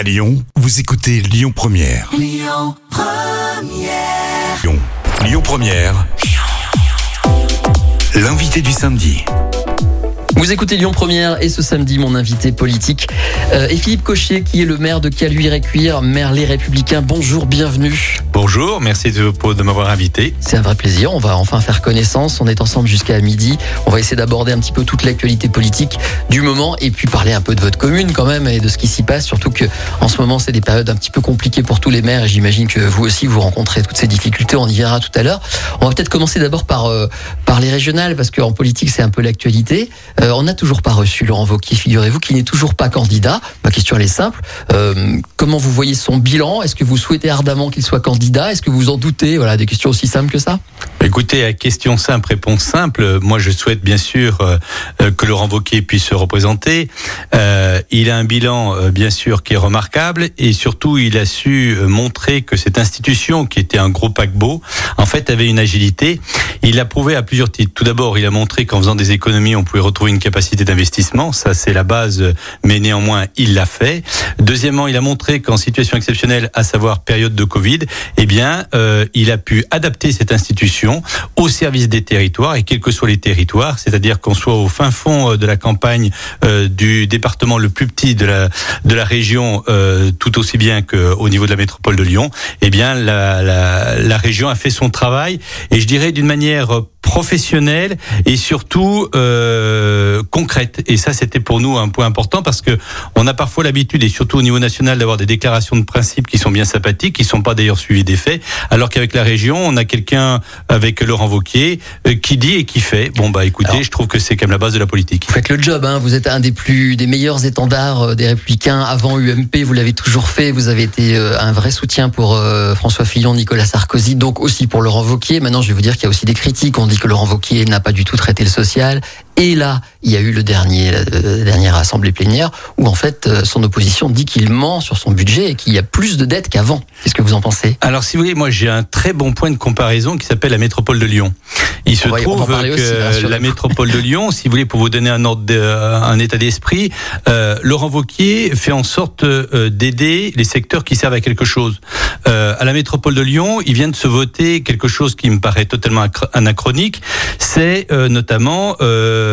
À Lyon, vous écoutez Lyon Première. Lyon Première. Lyon, Lyon Première. L'invité du samedi. Vous écoutez Lyon Première et ce samedi, mon invité politique euh, est Philippe Cochet, qui est le maire de Caluire-et-Cuire, maire Les Républicains. Bonjour, bienvenue. Bonjour, merci de, de m'avoir invité. C'est un vrai plaisir. On va enfin faire connaissance. On est ensemble jusqu'à midi. On va essayer d'aborder un petit peu toute l'actualité politique du moment et puis parler un peu de votre commune quand même et de ce qui s'y passe. Surtout que en ce moment, c'est des périodes un petit peu compliquées pour tous les maires et j'imagine que vous aussi vous rencontrez toutes ces difficultés. On y viendra tout à l'heure. On va peut-être commencer d'abord par euh, par les régionales parce qu'en politique, c'est un peu l'actualité. Euh, on n'a toujours pas reçu Laurent Wauquiez, figurez-vous, qui n'est toujours pas candidat. Ma question elle est simple. Euh, comment vous voyez son bilan? Est-ce que vous souhaitez ardemment qu'il soit candidat? Est-ce que vous en doutez? Voilà, des questions aussi simples que ça. Écoutez, à question simple, réponse simple. Moi, je souhaite bien sûr euh, que Laurent Wauquiez puisse se représenter. Euh, il a un bilan, euh, bien sûr, qui est remarquable et surtout, il a su montrer que cette institution, qui était un gros paquebot, en fait, avait une agilité. Il l'a prouvé à plusieurs Tout d'abord, il a montré qu'en faisant des économies, on pouvait retrouver une capacité d'investissement. Ça, c'est la base, mais néanmoins, il l'a fait. Deuxièmement, il a montré qu'en situation exceptionnelle, à savoir période de Covid, eh bien, euh, il a pu adapter cette institution au service des territoires et quels que soient les territoires, c'est-à-dire qu'on soit au fin fond euh, de la campagne euh, du département le plus petit de la de la région, tout aussi bien qu'au niveau de la métropole de Lyon, eh bien, la, la, la région a fait son travail et je dirais d'une manière professionnelle et surtout euh, concrète. Et ça, c'était pour nous un point important parce que on a parfois l'habitude, et surtout au niveau national, d'avoir des déclarations de principe qui sont bien sympathiques, qui sont pas d'ailleurs suivies des faits, alors qu'avec la région, on a quelqu'un avec Laurent Vauquier euh, qui dit et qui fait. Bon bah écoutez, alors, je trouve que c'est quand même la base de la politique. Vous faites le job, hein. vous êtes un des plus des meilleurs étendards euh, des Républicains avant UMP. Vous l'avez toujours fait. Vous avez été euh, un vrai soutien pour euh, François Fillon, Nicolas Sarkozy, donc aussi pour Laurent Vauquier. Maintenant, je vais vous dire qu'il y a aussi des critiques. On dit que Laurent Wauquiez n'a pas du tout traité le social. Et là, il y a eu le dernier, la dernière assemblée plénière où en fait son opposition dit qu'il ment sur son budget et qu'il y a plus de dettes qu'avant. Qu'est-ce que vous en pensez? Alors, si vous voulez, moi j'ai un très bon point de comparaison qui s'appelle la métropole de Lyon. Il se Ouais, trouve que aussi, la métropole de Lyon, si vous voulez, pour vous donner un ordre, de, un état d'esprit, euh, Laurent Vauquier fait en sorte euh, d'aider les secteurs qui servent à quelque chose. Euh, à la métropole de Lyon, il vient de se voter quelque chose qui me paraît totalement anachronique. C'est euh, notamment euh,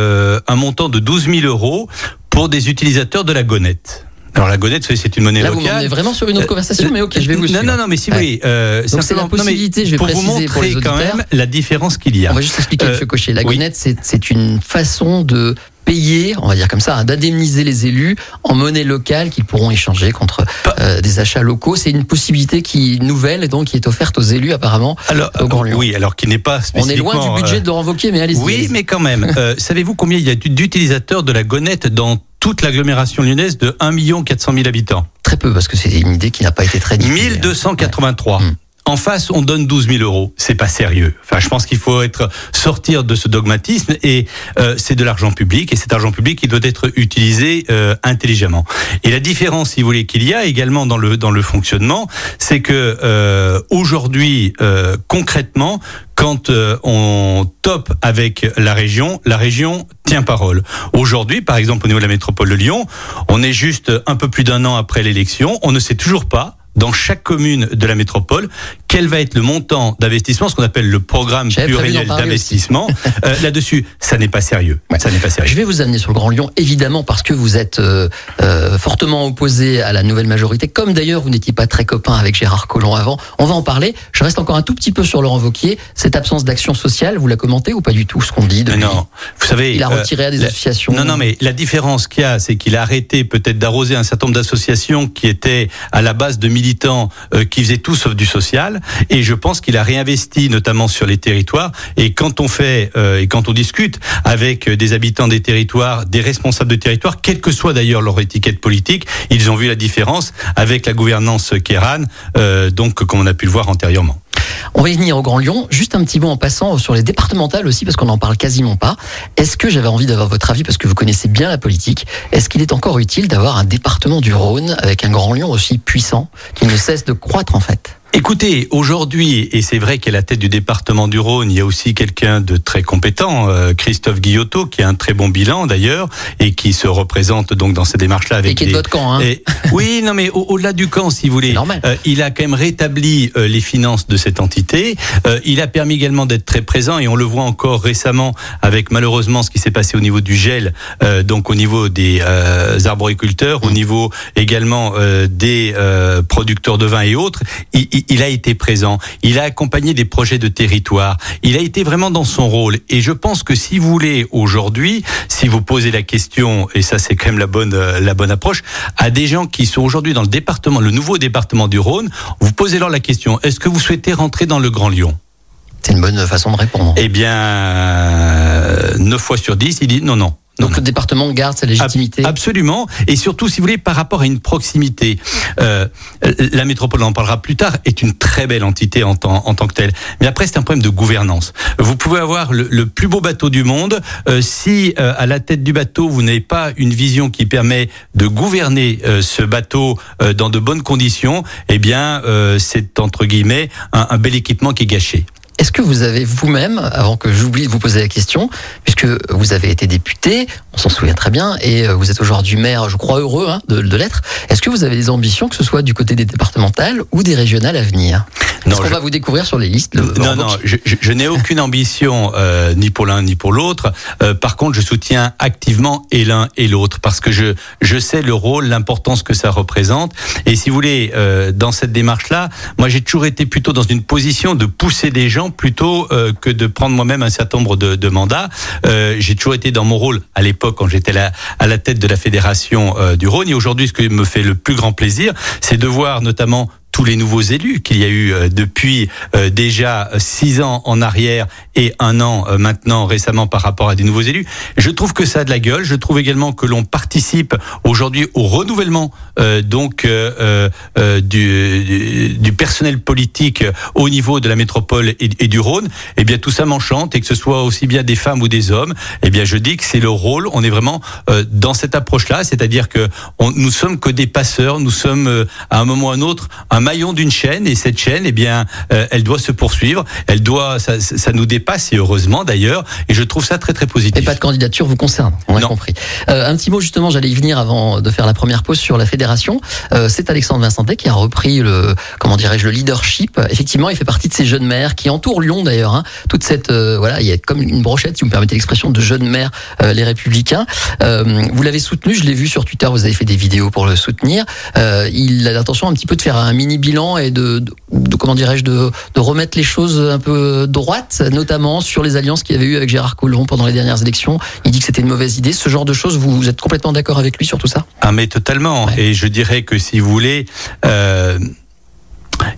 un montant de 12 000 euros pour des utilisateurs de la gonette. Alors la gonette, vous savez, c'est une monnaie Là, vous locale. m'emmenez vraiment sur une autre Euh, conversation, mais ok, je vais vous non, non, non, mais si vous voulez, euh, Donc, c'est la possibilité, je vais pour vous pour montrer quand même la différence qu'il y a. On va juste expliquer, Euh, Monsieur Cochet. La oui. gonette, c'est une façon de payer, on va dire comme ça, hein, d'indemniser les élus en monnaie locale qu'ils pourront échanger contre euh, des achats locaux. C'est une possibilité qui nouvelle et donc qui est offerte aux élus apparemment. Alors, au Grand Lyon. oui, alors qui n'est pas On est loin du spécifiquement, budget euh, de Laurent Wauquiez, mais allez-y. Oui, mais quand même. Euh, Savez-vous combien il y a d'utilisateurs de la gonette dans toute l'agglomération lyonnaise de 1 400 000 habitants? Très peu, parce que c'est une idée qui n'a pas été très diffusée. 1283. Mm. En face, on donne 12 000 euros. C'est pas sérieux. Enfin, je pense qu'il faut être sortir de ce dogmatisme et euh, c'est de l'argent public et cet argent public qui doit être utilisé euh, intelligemment. Et la différence, si vous voulez, qu'il y a également dans le dans le fonctionnement, c'est que euh, aujourd'hui, euh, concrètement, quand euh, on top avec la région, la région tient parole. Aujourd'hui, par exemple, au niveau de la métropole de Lyon, on est juste un peu plus d'un an après l'élection, on ne sait toujours pas dans chaque commune de la métropole, quel va être le montant d'investissement, ce qu'on appelle le programme pluriannuel d'investissement. Euh, Là-dessus, ça n'est pas sérieux. Ouais. Ça n'est pas sérieux. Je vais vous amener sur le Grand Lyon, évidemment, parce que vous êtes euh, euh, fortement opposé à la nouvelle majorité, comme d'ailleurs vous n'étiez pas très copain avec Gérard Collomb avant. On va en parler. Je reste encore un tout petit peu sur Laurent Wauquiez. Cette absence d'action sociale, vous la commentez ou pas du tout ce qu'on dit depuis non, vous savez. Il a euh, retiré à des la- associations. Non, non, mais la différence qu'il y a, c'est qu'il a arrêté peut-être d'arroser un certain nombre d'associations qui étaient à la base de militants euh, qui faisaient tout sauf du social. Et je pense qu'il a réinvesti notamment sur les territoires. Et quand on fait euh, et quand on discute avec des habitants des territoires, des responsables de territoires, quelle que soit d'ailleurs leur étiquette politique, ils ont vu la différence avec la gouvernance Kéran, euh, donc comme on a pu le voir antérieurement. On va y venir au Grand Lyon. Juste un petit mot en passant sur les départementales aussi, parce qu'on n'en parle quasiment pas. Est-ce que j'avais envie d'avoir votre avis, parce que vous connaissez bien la politique, est-ce qu'il est encore utile d'avoir un département du Rhône avec un Grand Lyon aussi puissant, qui ne cesse de croître en fait? Écoutez, aujourd'hui, et c'est vrai qu'à la tête du département du Rhône, il y a aussi quelqu'un de très compétent, euh, Christophe Guillotot, qui a un très bon bilan d'ailleurs, et qui se représente donc dans ces démarches-là avec. Et qui est de votre camp, hein Oui, non, mais au-delà du camp, si vous voulez, euh, il a quand même rétabli euh, les finances de cette entité. il a permis également d'être très présent, et on le voit encore récemment avec malheureusement ce qui s'est passé au niveau du gel, donc au niveau des arboriculteurs, au mmh. niveau également des producteurs de vin et autres. Il, il a été présent, il a accompagné des projets de territoire, il a été vraiment dans son rôle. Et je pense que si vous voulez aujourd'hui, si vous posez la question, et ça c'est quand même la bonne euh, la bonne approche, à des gens qui sont aujourd'hui dans le département, le nouveau département du Rhône, vous posez leur la question est-ce que vous souhaitez rentrer dans le Grand Lyon? C'est une bonne façon de répondre. Eh bien, 9 fois sur 10, il dit non, non. Donc le département garde sa légitimité. Absolument. Et surtout, si vous voulez, par rapport à une proximité. Euh, la métropole, on en parlera plus tard, est une très belle entité en tant, en tant que telle. Mais après, c'est un problème de gouvernance. Vous pouvez avoir le, plus beau bateau du monde. Euh, si euh, à la tête du bateau, vous n'avez pas une vision qui permet de gouverner euh, ce bateau euh, dans de bonnes conditions, eh bien, c'est entre guillemets un, un bel équipement qui est gâché. Est-ce que vous avez vous-même, avant que j'oublie de vous poser la question, puisque vous avez été député, on s'en souvient très bien, et euh, vous êtes aujourd'hui maire, je crois heureux hein, de, de l'être, est-ce que vous avez des ambitions, que ce soit du côté des départementales ou des régionales à venir? Est-ce qu'on va vous découvrir sur les listes Non, non, je, je, n'ai aucune ambition euh, ni pour l'un ni pour l'autre. Euh, par contre, je soutiens activement et l'un et l'autre parce que je je sais le rôle, l'importance que ça représente. Et si vous voulez, euh, dans cette démarche-là, moi j'ai toujours été plutôt dans une position de pousser des gens plutôt euh, que de prendre moi-même un certain nombre de, mandats. Euh, j'ai toujours été dans mon rôle à l'époque quand j'étais à la tête de la fédération du Rhône. Et aujourd'hui, ce qui me fait le plus grand plaisir, c'est de voir notamment tous les nouveaux élus qu'il y a eu euh, depuis euh, déjà six ans en arrière et un an euh, maintenant récemment par rapport à des nouveaux élus. Je trouve que ça a de la gueule. Je trouve également que l'on participe aujourd'hui au renouvellement donc du, personnel politique au niveau de la métropole et, du Rhône. Eh bien tout ça m'enchante et que ce soit aussi bien des femmes ou des hommes. Eh bien je dis que c'est le rôle. On est vraiment dans cette approche-là, c'est-à-dire que on, nous sommes que des passeurs. Nous sommes à un moment ou à un autre un maillon d'une chaîne et cette chaîne, eh bien, euh, elle doit se poursuivre. Elle doit, ça, ça, nous dépasse et heureusement d'ailleurs. Et je trouve ça très très positif. Et pas de candidature vous concerne, on a compris. Euh, un petit mot justement, j'allais y venir avant de faire la première pause sur la fédération. Euh, c'est Alexandre Vincentet qui a repris le, comment dirais-je, le leadership. Effectivement, il fait partie de ces jeunes maires qui entourent Lyon d'ailleurs. Hein. Toute cette, euh, voilà, il y a comme une brochette, si vous me permettez l'expression, de jeunes maires, euh, les Républicains. vous l'avez soutenu, je l'ai vu sur Twitter. Vous avez fait des vidéos pour le soutenir. il a l'intention un petit peu de faire un mini bilan et de, comment dirais-je de, remettre les choses un peu droites, notamment sur les alliances qu'il y avait eu avec Gérard Collomb pendant les dernières élections. Il dit que c'était une mauvaise idée. Ce genre de choses, vous, êtes complètement d'accord avec lui sur tout ça? Ah mais totalement. Et je dirais que si vous voulez. Euh,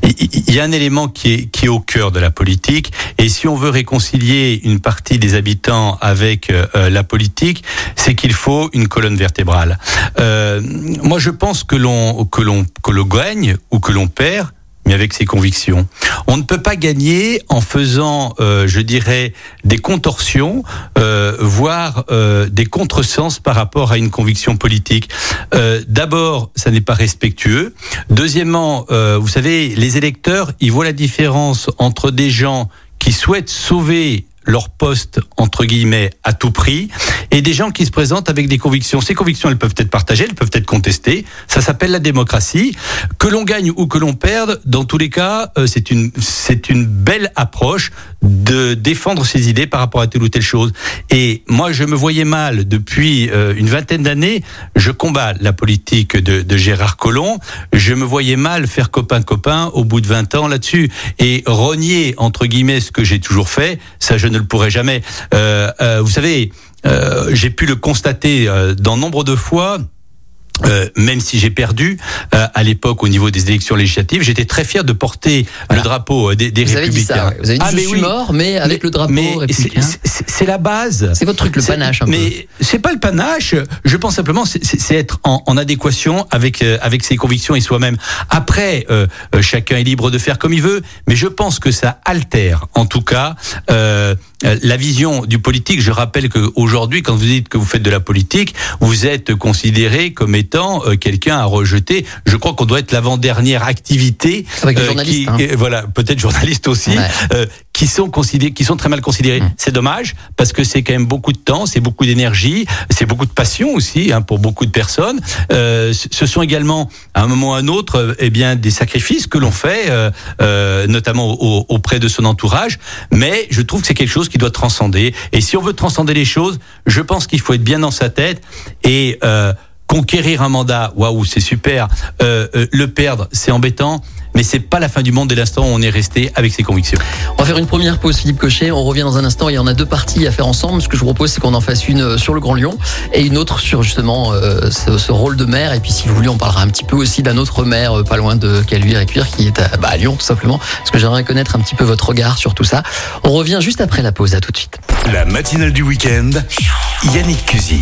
il y a un élément qui est, qui est au cœur de la politique, et si on veut réconcilier une partie des habitants avec euh, la politique, c'est qu'il faut une colonne vertébrale. Euh, moi, je pense que l'on que l'on que l'on gagne ou que l'on perd mais avec ses convictions. On ne peut pas gagner en faisant, euh, je dirais, des contorsions, euh, voire euh, des contresens par rapport à une conviction politique. Euh, D'abord, ça n'est pas respectueux. Deuxièmement, euh, vous savez, les électeurs, ils voient la différence entre des gens qui souhaitent sauver leur poste entre guillemets à tout prix et des gens qui se présentent avec des convictions. Ces convictions, elles peuvent être partagées, elles peuvent être contestées. Ça s'appelle la démocratie. Que l'on gagne ou que l'on perde, dans tous les cas, euh, c'est une c'est une belle approche de défendre ses idées par rapport à telle ou telle chose. Et moi, je me voyais mal depuis euh, une vingtaine d'années. Je combats la politique de, de Gérard Collomb. Je me voyais mal faire copain copain au bout de 20 ans là-dessus et renier entre guillemets ce que j'ai toujours fait. Ça, je ne le pourrai jamais. Euh, euh, vous savez, euh, j'ai pu le constater euh, dans nombre de fois. Euh, même si j'ai perdu euh, à l'époque au niveau des élections législatives, j'étais très fier de porter le drapeau des, des vous républicains. Avez dit ça, Vous avez dit ah, je mais suis oui. mort, mais avec le drapeau mais républicain. C'est la base. C'est votre truc, le panache. Un mais c'est pas le panache. Je pense simplement c'est être en, en, adéquation avec avec ses convictions et soi-même. Après, chacun est libre de faire comme il veut, mais je pense que ça altère, en tout cas, la vision du politique, je rappelle qu'aujourd'hui, quand vous dites que vous faites de la politique, vous êtes considéré comme étant quelqu'un à rejeter. Je crois qu'on doit être l'avant-dernière activité. Avec euh, qui, hein. Voilà, peut-être journaliste aussi, qui sont considérés, qui sont très mal considérés. Mmh. C'est dommage parce que c'est quand même beaucoup de temps, c'est beaucoup d'énergie, c'est beaucoup de passion aussi hein, pour beaucoup de personnes. Euh, ce sont également à un moment ou à un autre, euh, eh bien des sacrifices que l'on fait, euh, euh notamment auprès de son entourage. Mais je trouve que c'est quelque chose qui doit transcender. Et si on veut transcender les choses, je pense qu'il faut être bien dans sa tête et euh, conquérir un mandat, waouh, c'est super. Euh, euh, le perdre, c'est embêtant, mais c'est pas la fin du monde dès l'instant où on est resté avec ses convictions. On va faire une première pause, Philippe Cochet. On revient dans un instant. Il y en a deux parties à faire ensemble. Ce que je vous propose, c'est qu'on en fasse une euh, sur le Grand Lyon et une autre sur justement ce, rôle de maire. Et puis, si vous voulez, on parlera un petit peu aussi d'un autre maire, pas loin de Caluire et Cuire, qui est à, bah, à Lyon, tout simplement. Parce que j'aimerais connaître un petit peu votre regard sur tout ça. On revient juste après la pause. À tout de suite. La matinale du week-end. Yannick Cusy.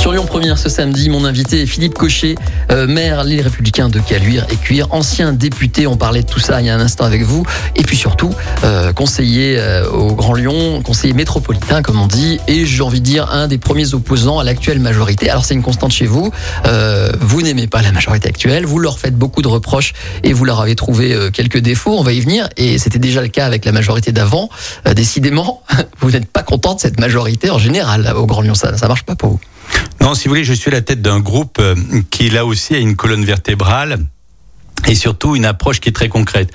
Sur Lyon Première ce samedi, mon invité est Philippe Cochet, euh, maire Les Républicains de Caluire et Cuire, ancien député. On parlait de tout ça il y a un instant avec vous. Et puis surtout, euh, conseiller euh, au Grand Lyon, conseiller métropolitain, comme on dit. Et j'ai envie de dire, un des premiers opposants à l'actuelle majorité. Alors c'est une constante chez vous. vous n'aimez pas la majorité actuelle. Vous leur faites beaucoup de reproches et vous leur avez trouvé quelques défauts. On va y venir. Et c'était déjà le cas avec la majorité d'avant. décidément, vous n'êtes pas content de cette majorité en général au Grand Lyon. Ça, ça marche pas pour vous. Non, si vous voulez, je suis à la tête d'un groupe euh, qui là aussi a une colonne vertébrale et surtout une approche qui est très concrète.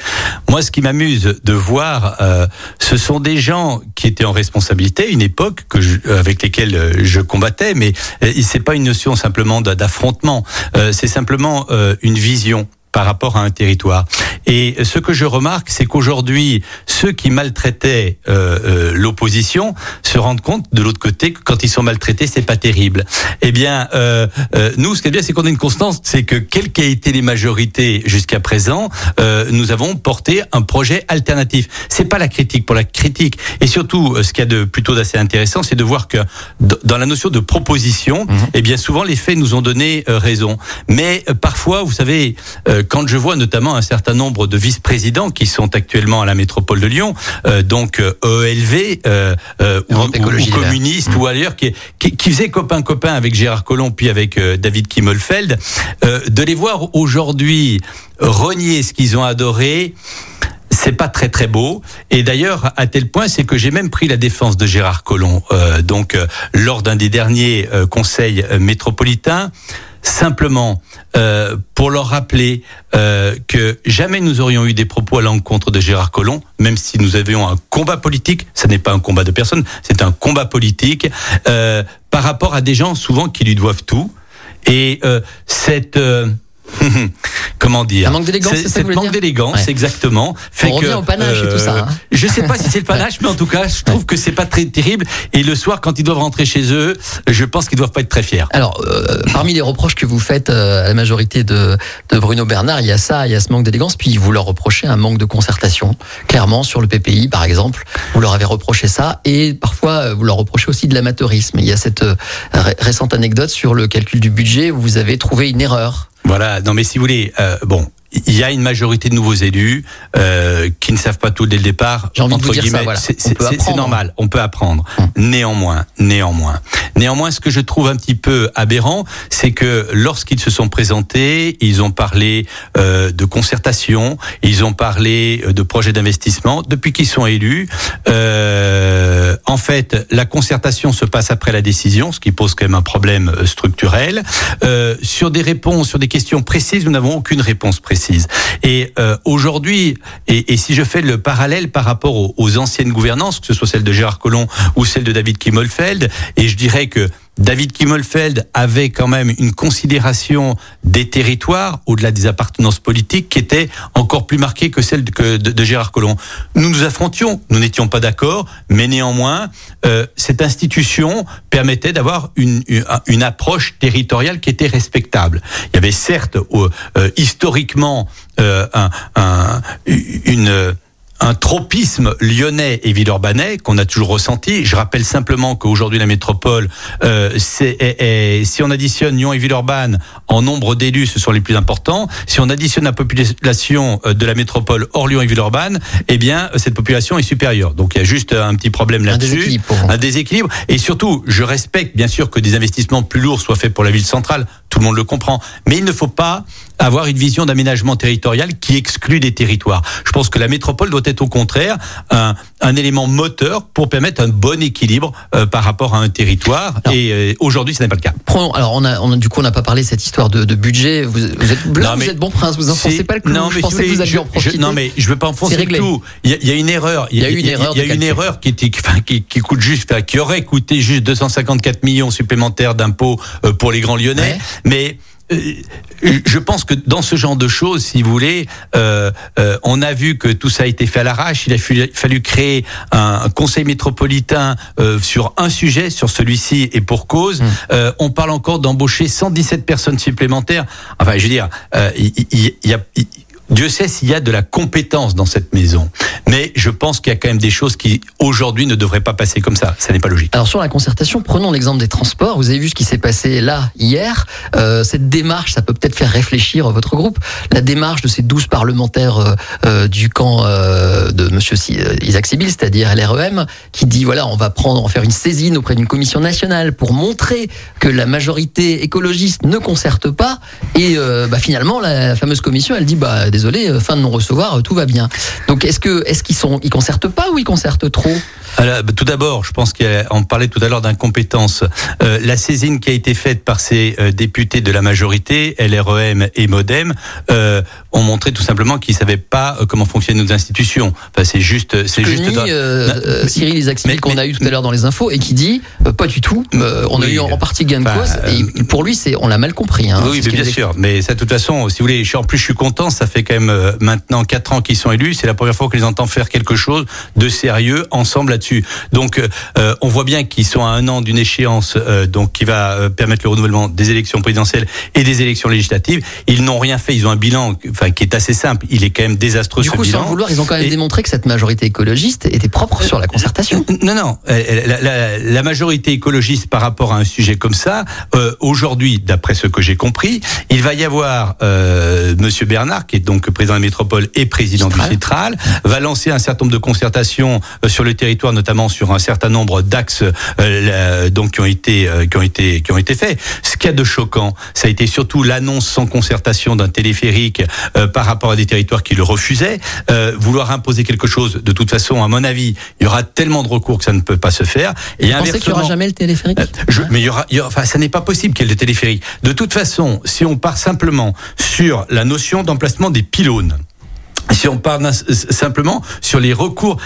Moi, ce qui m'amuse de voir, euh, ce sont des gens qui étaient en responsabilité, une époque que avec lesquels euh, je combattais, mais euh, c'est pas une notion simplement d'affrontement, c'est simplement une vision par rapport à un territoire. Et ce que je remarque, c'est qu'aujourd'hui, ceux qui maltraitaient euh, euh, l'opposition se rendent compte de l'autre côté que quand ils sont maltraités, c'est pas terrible. Eh bien, euh, euh nous, ce qui est bien, c'est qu'on a une constance, c'est que quelles qu'aient été les majorités jusqu'à présent, euh, nous avons porté un projet alternatif. C'est pas la critique pour la critique. Et surtout, ce qu'il y a de plutôt d'assez intéressant, c'est de voir que dans la notion de proposition, mmh. eh bien souvent les faits nous ont donné raison. Mais parfois, vous savez quand je vois notamment un certain nombre de vice-présidents qui sont actuellement à la métropole de Lyon, euh, donc ELV euh, euh, ou, ou, communistes ou ailleurs, qui, qui, qui faisaient copain-copain avec Gérard Collomb puis avec David Kimmelfeld, de les voir aujourd'hui renier ce qu'ils ont adoré c'est pas très très beau. Et d'ailleurs, à tel point, c'est que j'ai même pris la défense de Gérard Collomb, euh, donc lors d'un des derniers conseils métropolitains simplement euh, pour leur rappeler euh, que jamais nous aurions eu des propos à l'encontre de Gérard Collomb, même si nous avions un combat politique, ce n'est pas un combat de personnes, c'est un combat politique, euh, par rapport à des gens souvent qui lui doivent tout. Et euh, cette comment dire Un manque d'élégance, c'est manque d'élégance, exactement. Fait On que, revient au panache et tout ça. Hein. Je sais pas si c'est le panache, mais en tout cas, je trouve que c'est pas très terrible. Et le soir, quand ils doivent rentrer chez eux, je pense qu'ils doivent pas être très fiers. Alors, euh, parmi les reproches que vous faites euh, à la majorité de, de Bruno Bernard, il y a ça, il y a ce manque d'élégance, puis vous leur reprochez un manque de concertation. Clairement, sur le PPI, par exemple, vous leur avez reproché ça, et parfois euh, vous leur reprochez aussi de l'amateurisme. Il y a cette récente anecdote sur le calcul du budget où vous avez trouvé une erreur. Voilà, non mais si vous voulez, euh, bon, il y a une majorité de nouveaux élus euh, qui ne savent pas tout dès le départ. Entre guillemets, c'est normal, on peut apprendre. Hum. Néanmoins, néanmoins, néanmoins, ce que je trouve un petit peu aberrant, c'est que lorsqu'ils se sont présentés, ils ont parlé euh, de concertation, ils ont parlé euh, de projets d'investissement. Depuis qu'ils sont élus, euh, en fait, la concertation se passe après la décision, ce qui pose quand même un problème euh, structurel. Euh, sur des réponses, sur des questions précises, nous n'avons aucune réponse précise. Et euh, aujourd'hui, et, si je fais le parallèle par rapport aux, anciennes gouvernances, que ce soit celle de Gérard Collomb ou celle de David Kimmelfeld, et je dirais que David Kimmelfeld avait quand même une considération des territoires, au-delà des appartenances politiques, qui était encore plus marquée que celle de, Gérard Collomb. Nous nous affrontions, nous n'étions pas d'accord, mais néanmoins, euh, cette institution permettait d'avoir une, une, approche territoriale qui était respectable. Il y avait certes, euh, historiquement, euh, un, un, une un tropisme lyonnais et villeurbanais qu'on a toujours ressenti. Je rappelle simplement qu'aujourd'hui la métropole, euh, c'est, si on additionne Lyon et Villeurbanne en nombre d'élus, ce sont les plus importants. Si on additionne la population euh, de la métropole hors Lyon et Villeurbanne, eh bien cette population est supérieure. Donc il y a juste un petit problème là-dessus, un déséquilibre. Et surtout, je respecte bien sûr que des investissements plus lourds soient faits pour la ville centrale. Tout le monde le comprend, mais il ne faut pas avoir une vision d'aménagement territorial qui exclut des territoires. Je pense que la métropole doit être au contraire un, un élément moteur pour permettre un bon équilibre euh, par rapport à un territoire. et euh, aujourd'hui, ce n'est pas le cas. Prenons, alors, on a, on a, du coup, on n'a pas parlé de cette histoire de, de budget. Vous, vous êtes blanc, vous êtes bon prince, vous enfoncez pas le clou. Non, mais je pensais que vous alliez en profiter. non, mais je veux pas enfoncer le clou. Il y, a, y a une erreur. Il y a, une erreur. Il y a une erreur qui, était, enfin, qui, qui, coûte juste, qui aurait coûté juste 254 millions supplémentaires d'impôts euh, pour les grands Lyonnais. Mais je pense que dans ce genre de choses, si vous voulez, euh, euh, on a vu que tout ça a été fait à l'arrache. Il a fallu, créer un, conseil métropolitain sur un sujet, sur celui-ci, et pour cause. Mmh. on parle encore d'embaucher 117 personnes supplémentaires. Enfin, je veux dire, il, y a Dieu sait s'il y a de la compétence dans cette maison. Mais je pense qu'il y a quand même des choses qui, aujourd'hui, ne devraient pas passer comme ça. Ça n'est pas logique. Alors, sur la concertation, prenons l'exemple des transports. Vous avez vu ce qui s'est passé là, hier. Euh, cette démarche, ça peut peut-être faire réfléchir votre groupe. La démarche de ces 12 parlementaires euh, euh, du camp euh, de monsieur Isaac Sibyl, c'est-à-dire LREM, qui dit, voilà, on va prendre, va faire une saisine auprès d'une commission nationale pour montrer que la majorité écologiste ne concerte pas. Et bah, finalement, la fameuse commission, elle dit, bah, désolé, euh, fin de non-recevoir, euh, tout va bien. Donc est-ce que est-ce qu'ils sont ils concertent pas ou ils concertent trop? Alors, bah, tout d'abord, je pense qu'on parlait tout à l'heure d'incompétence. Euh, la saisine qui a été faite par ces députés de la majorité, LREM et MoDem, ont montré tout simplement qu'ils savaient pas comment fonctionnent nos institutions. Enfin, c'est juste, c'est juste. Cyril Isaac qu'on a eu tout à l'heure dans les infos et qui dit pas du tout. on a eu en, partie gain de cause. et pour lui, c'est on l'a mal compris. Hein, oui, bien sûr. Mais ça, de toute façon, si vous voulez, en plus, je suis content. Ça fait quand même euh, maintenant quatre ans qu'ils sont élus. C'est la première fois que les entend faire quelque chose de sérieux ensemble là-dessus. Donc, euh, on voit bien qu'ils sont à un an d'une échéance, euh, donc qui va permettre le renouvellement des élections présidentielles et des élections législatives. Ils n'ont rien fait. Ils ont un bilan, enfin, qui est assez simple. Il est quand même désastreux. Du coup, sans vouloir, ils ont quand même démontré que cette majorité écologiste était propre sur la concertation. Non, non. La, la, la, majorité écologiste par rapport à un sujet comme ça, aujourd'hui, d'après ce que j'ai compris, il va y avoir Monsieur Bernard, qui est donc président de la métropole et président du Citral, va lancer un certain nombre de concertations euh, sur le territoire, notamment sur un certain nombre d'axes euh, donc qui ont été euh, qui ont été qui ont été faits. Ce qu'il y a de choquant, ça a été surtout l'annonce sans concertation d'un téléphérique par rapport à des territoires qui le refusaient. vouloir imposer quelque chose, de toute façon, à mon avis, il y aura tellement de recours que ça ne peut pas se faire. Et Vous pensez qu'il n'y aura jamais le téléphérique? Je, Mais il y aura, il y aura, enfin, ça n'est pas possible qu'il y ait le téléphérique. De toute façon, si on part simplement sur la notion d'emplacement des pylônes. Si on parle simplement sur les recours,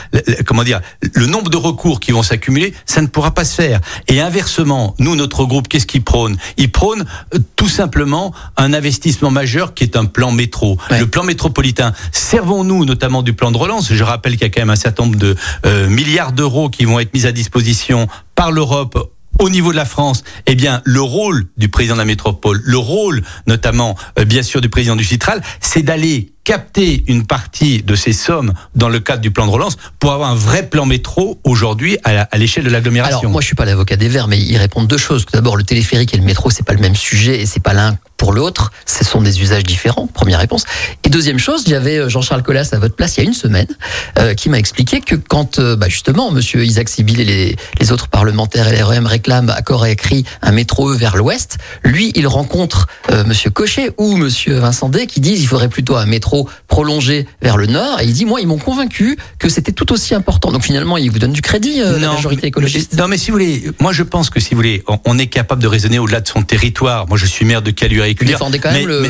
comment dire, le nombre de recours qui vont s'accumuler, ça ne pourra pas se faire. Et inversement, nous, notre groupe, qu'est-ce qu'il prône? Il prône euh, tout simplement un investissement majeur qui est un plan métro, le plan métropolitain. Servons-nous notamment du plan de relance. Je rappelle qu'il y a quand même un certain nombre de euh, milliards d'euros qui vont être mis à disposition par l'Europe au niveau de la France, eh bien, le rôle du président de la métropole, le rôle notamment, euh, bien sûr, du président du Citral, c'est d'aller capter une partie de ces sommes dans le cadre du plan de relance pour avoir un vrai plan métro aujourd'hui à l'échelle de l'agglomération. Alors moi je suis pas l'avocat des Verts, mais ils répondent deux choses. D'abord le téléphérique et le métro c'est pas le même sujet et c'est pas l'un pour l'autre. Ce sont des usages différents. Première réponse. Et deuxième chose, avait euh, Jean-Charles Collas à votre place il y a une semaine euh, qui m'a expliqué que quand euh, bah, justement Monsieur Isaac Sibyl et les, autres parlementaires LREM réclament à corps et écrit un métro vers l'ouest, lui il rencontre Monsieur Cochet ou Monsieur Vincent Day qui disent il faudrait plutôt un métro prolongé vers le nord. Et il dit moi ils m'ont convaincu que c'était tout aussi important. Donc finalement il vous donne du crédit la majorité écologiste. non mais si vous voulez, moi je pense que si vous voulez, on, est capable de raisonner au-delà de son territoire. Moi je suis maire de Caluire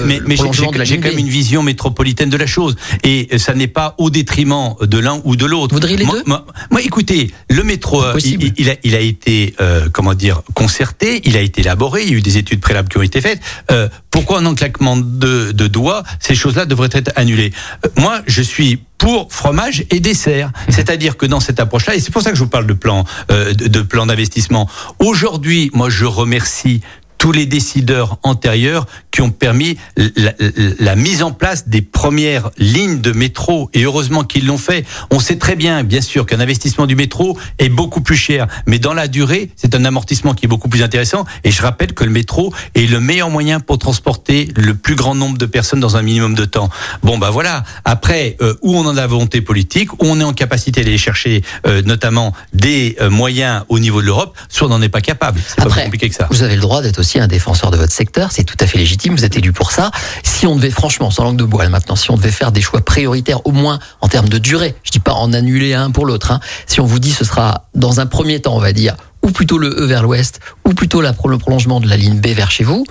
mais, mais, j'ai quand même une vision métropolitaine de la chose. Et ça n'est pas au détriment de l'un ou de l'autre. Vous voudriez les deux moi, écoutez, le métro, euh, il, a, il a été, euh, comment dire, concerté, il a été élaboré, il y a eu des études préalables qui ont été faites. Euh, pourquoi en claquement de, de doigts, ces choses-là devraient être annulées Moi, je suis pour fromage et dessert. C'est-à-dire que dans cette approche-là, et c'est pour ça que je vous parle de plan, de plan d'investissement. Aujourd'hui, moi, je remercie tous les décideurs antérieurs qui ont permis la, mise en place des premières lignes de métro. Et heureusement qu'ils l'ont fait. On sait très bien, bien sûr, qu'un investissement du métro est beaucoup plus cher. Mais dans la durée, c'est un amortissement qui est beaucoup plus intéressant. Et je rappelle que le métro est le meilleur moyen pour transporter le plus grand nombre de personnes dans un minimum de temps. Bon, bah voilà. Après, euh, où on en a la volonté politique, où on est en capacité d'aller chercher euh, notamment des euh, moyens au niveau de l'Europe, soit on n'en est pas capable. C'est pas plus compliqué que ça. Vous avez le droit d'être aussi un défenseur de votre secteur, c'est tout à fait légitime, vous êtes élu pour ça. Si on devait, franchement, sans langue de bois maintenant, si on devait faire des choix prioritaires, au moins en termes de durée, je dis pas en annuler un pour l'autre, hein. si on vous dit ce sera dans un premier temps, on va dire, ou plutôt le E vers l'ouest, ou plutôt la, le prolongement de la ligne B vers chez vous,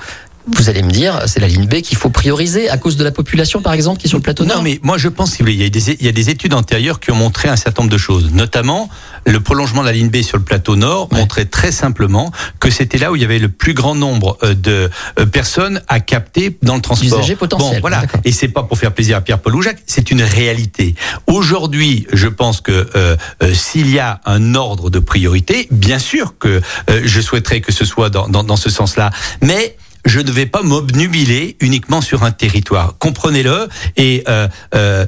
vous allez me dire, c'est la ligne B qu'il faut prioriser à cause de la population, par exemple, qui est sur le plateau Nord? Non, mais moi je pense qu'il y a des études antérieures qui ont montré un certain nombre de choses. Notamment, le prolongement de la ligne B sur le plateau Nord montrait très simplement que c'était là où il y avait le plus grand nombre euh, de euh, personnes à capter dans le transport. Bon, voilà. Et c'est pas pour faire plaisir à Pierre-Paul ou Jacques, c'est une réalité. Aujourd'hui, je pense que euh, s'il y a un ordre de priorité, bien sûr que je souhaiterais que ce soit dans, dans, dans ce sens-là, mais je ne vais pas m'obnubiler uniquement sur un territoire. Comprenez-le. Et euh, euh,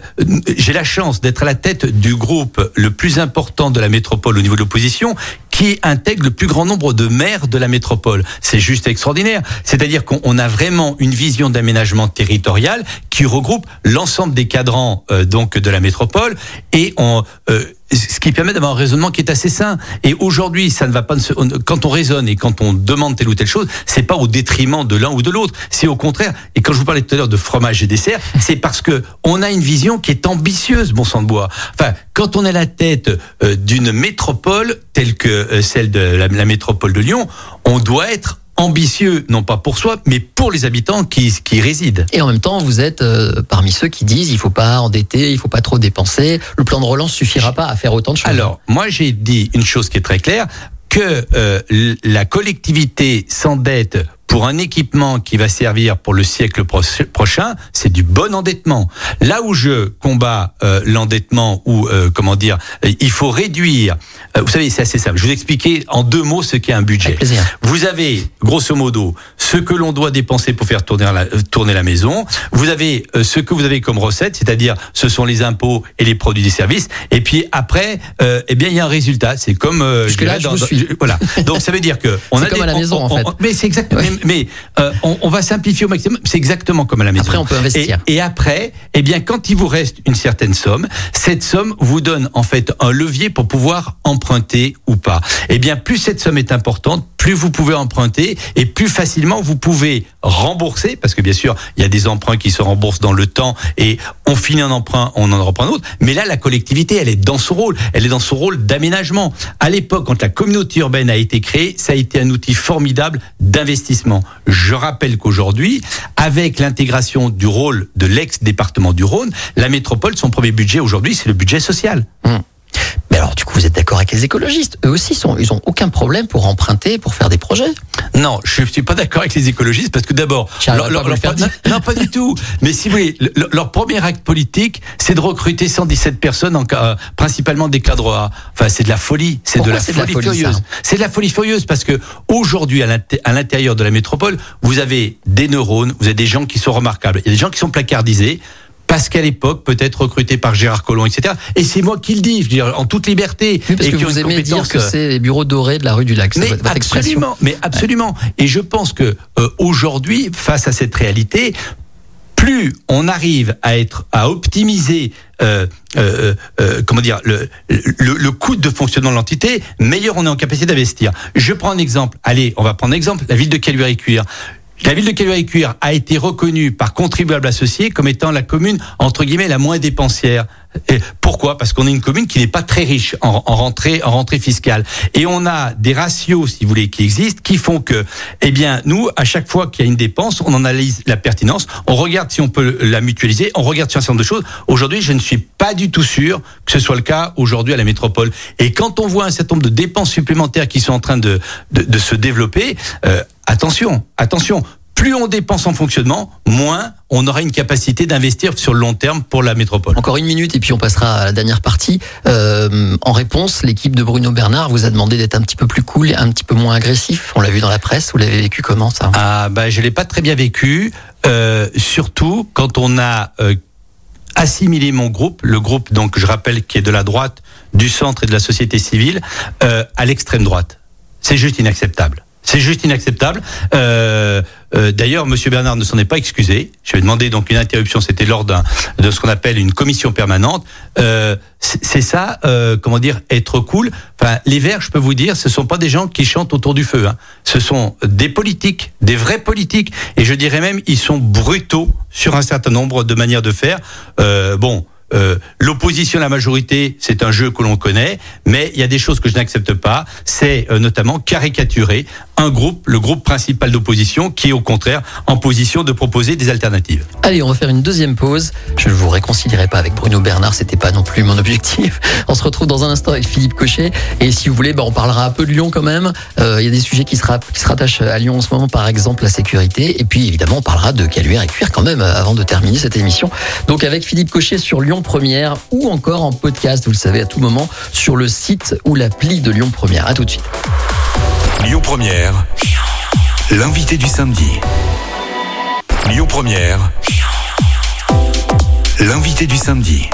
j'ai la chance d'être à la tête du groupe le plus important de la métropole au niveau de l'opposition, qui intègre le plus grand nombre de maires de la métropole. C'est juste extraordinaire. C'est-à-dire qu'on a vraiment une vision d'aménagement territorial qui regroupe l'ensemble des cadrans euh, donc de la métropole et on euh, ce qui permet d'avoir un raisonnement qui est assez sain. Et aujourd'hui, ça ne va pas. Quand on raisonne et quand on demande telle ou telle chose, c'est pas au détriment de l'un ou de l'autre. C'est au contraire. Et quand je vous parlais tout à l'heure de fromage et dessert, c'est parce que on a une vision qui est ambitieuse, bon sang de bois. Enfin, quand on est à la tête euh, d'une métropole telle que euh, celle de la, métropole de Lyon, on doit être ambitieux, non pas pour soi, mais pour les habitants qui, qui résident. Et en même temps, vous êtes euh, parmi ceux qui disent il faut pas endetter, il faut pas trop dépenser, le plan de relance suffira pas à faire autant de choses. Alors, moi j'ai dit une chose qui est très claire, que la collectivité s'endette pour un équipement qui va servir pour le siècle prochain, c'est du bon endettement. Là où je combats euh, l'endettement ou euh, comment dire, euh, il faut réduire. vous savez, c'est assez simple. Je vais vous expliquer en deux mots ce qu'est un budget. Vous avez grosso modo ce que l'on doit dépenser pour faire tourner la, tourner la maison. Vous avez ce que vous avez comme recette, c'est-à-dire ce sont les impôts et les produits des services. Et puis après, eh bien il y a un résultat. C'est comme je dirais, là, je suis. voilà. Donc ça veut dire que on a comme à la maison en fait. mais c'est exactement mais euh, on, va simplifier au maximum. C'est exactement comme à la maison. Après, on peut investir. Et, après, eh bien, quand il vous reste une certaine somme, cette somme vous donne en fait un levier pour pouvoir emprunter ou pas. Eh bien, plus cette somme est importante, plus vous pouvez emprunter et plus facilement vous pouvez rembourser, parce que bien sûr, il y a des emprunts qui se remboursent dans le temps et on finit un emprunt, on en reprend un autre. Mais là, la collectivité, elle est dans son rôle. Elle est dans son rôle d'aménagement. À l'époque, quand la communauté urbaine a été créée, ça a été un outil formidable d'investissement. Je rappelle qu'aujourd'hui, avec l'intégration du rôle de l'ex-département du Rhône, la métropole, son premier budget aujourd'hui, c'est le budget social. Hum. Mais alors, du coup, vous êtes d'accord avec les écologistes Eux aussi, sont, ils ont aucun problème pour emprunter, pour faire des projets Non, je ne suis pas d'accord avec les écologistes parce que d'abord, non, pas du tout. Mais si vous voulez, leur premier acte politique, c'est de recruter 117 personnes, en, principalement des cadres A. Enfin, c'est de la folie. C'est de la folie, furieuse. C'est de la folie furieuse parce que aujourd'hui, à l'intérieur de la métropole, vous avez des neurones, vous avez des gens qui sont remarquables. Il y a des gens qui sont placardisés parce qu'à l'époque, peut-être recruté par Gérard Collomb, etc. Et c'est moi qui le dis, je veux dire, en toute liberté. parce et que vous aimez dire que c'est les bureaux dorés de la rue du Lac. Mais absolument, mais absolument. Et je pense que euh, aujourd'hui, face à cette réalité, plus on arrive à être à optimiser euh, euh, euh, comment dire le, le, le, coût de fonctionnement de l'entité, meilleur on est en capacité d'investir. Je prends un exemple. Allez, on va prendre un exemple. La ville de Caluire-et-Cuire. La ville de Caluire-et-Cuire a été reconnue par contribuables associés comme étant la commune entre guillemets la moins dépensière. Pourquoi? Parce qu'on est une commune qui n'est pas très riche en, en, rentrée en rentrée fiscale et on a des ratios, si vous voulez, qui existent, qui font que, eh bien, nous, à chaque fois qu'il y a une dépense, on analyse la pertinence, on regarde si on peut la mutualiser, on regarde sur un certain nombre de choses. Aujourd'hui, je ne suis pas du tout sûr que ce soit le cas aujourd'hui à la métropole. Et quand on voit un certain nombre de dépenses supplémentaires qui sont en train de de, de se développer. Euh, attention, attention, plus on dépense en fonctionnement, moins on aura une capacité d'investir sur le long terme pour la métropole. Encore une minute et puis on passera à la dernière partie. Euh, en réponse, l'équipe de Bruno Bernard vous a demandé d'être un petit peu plus cool, un petit peu moins agressif. On l'a vu dans la presse. Vous l'avez vécu comment ça? Ah bah je l'ai pas très bien vécu. Euh, surtout quand on a euh, assimilé mon groupe, le groupe donc je rappelle qui est de la droite, du centre et de la société civile, à l'extrême droite. C'est juste inacceptable. C'est juste inacceptable. Euh, euh, D'ailleurs, Monsieur Bernard ne s'en est pas excusé. Je vais demander donc une interruption. C'était lors d'un de ce qu'on appelle une commission permanente. Euh, c'est ça, euh, comment dire, être cool. Enfin, les Verts, je peux vous dire, ce sont pas des gens qui chantent autour du feu. Hein. Ce sont des politiques, des vrais politiques, et je dirais même, ils sont brutaux sur un certain nombre de manières de faire. Euh, bon. Euh, L'opposition à la majorité, c'est un jeu que l'on connaît, mais il y a des choses que je n'accepte pas. C'est euh, notamment caricaturer un groupe, le groupe principal d'opposition, qui est au contraire en position de proposer des alternatives. Allez, on va faire une deuxième pause. Je ne vous réconcilierai pas avec Bruno Bernard, c'était pas non plus mon objectif. On se retrouve dans un instant avec Philippe Cochet, et si vous voulez, bah, on parlera un peu de Lyon quand même. Euh, Il y a des sujets qui se, qui se rattachent à Lyon en ce moment, par exemple la sécurité, et puis évidemment on parlera de Caluire et Cuire quand même avant de terminer cette émission. Donc avec Philippe Cochet sur Lyon Première ou encore en podcast, vous le savez à tout moment, sur le site ou l'appli de Lyon Première. À tout de suite. Lyon Première, l'invité du samedi. Lyon Première, l'invité du samedi.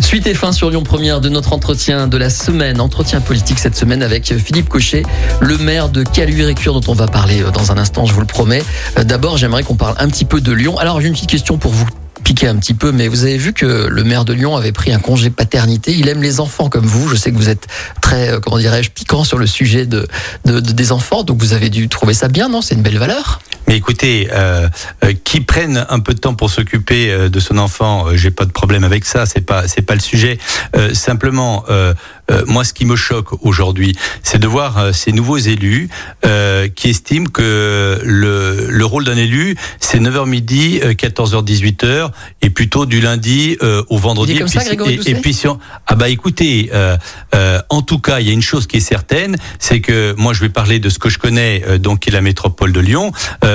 Suite et fin sur Lyon Première de notre entretien de la semaine, entretien politique cette semaine avec Philippe Cochet, le maire de Caluire et Cure dont on va parler dans un instant, je vous le promets. Euh, D'abord, j'aimerais qu'on parle un petit peu de Lyon. Alors, j'ai une petite question pour vous un petit peu, mais vous avez vu que le maire de Lyon avait pris un congé paternité. Il aime les enfants comme vous. Je sais que vous êtes très, euh, comment dirais-je, piquant sur le sujet de- des enfants, donc vous avez dû trouver ça bien, non? C'est une belle valeur. Mais écoutez, euh, euh, qui prenne un peu de temps pour s'occuper euh, de son enfant, euh, j'ai pas de problème avec ça. C'est pas, c'est pas le sujet. Euh, simplement, moi, ce qui me choque aujourd'hui, c'est de voir ces nouveaux élus euh, qui estiment que le, le rôle d'un élu, c'est 9h midi, euh, 14h 18h, et plutôt du lundi euh, au vendredi. Comme Et puis ça, Grégory et, et puis si on- ah bah écoutez, euh, euh, en tout cas, il y a une chose qui est certaine, c'est que moi, je vais parler de ce que je connais, euh, donc qui est la métropole de Lyon. Euh,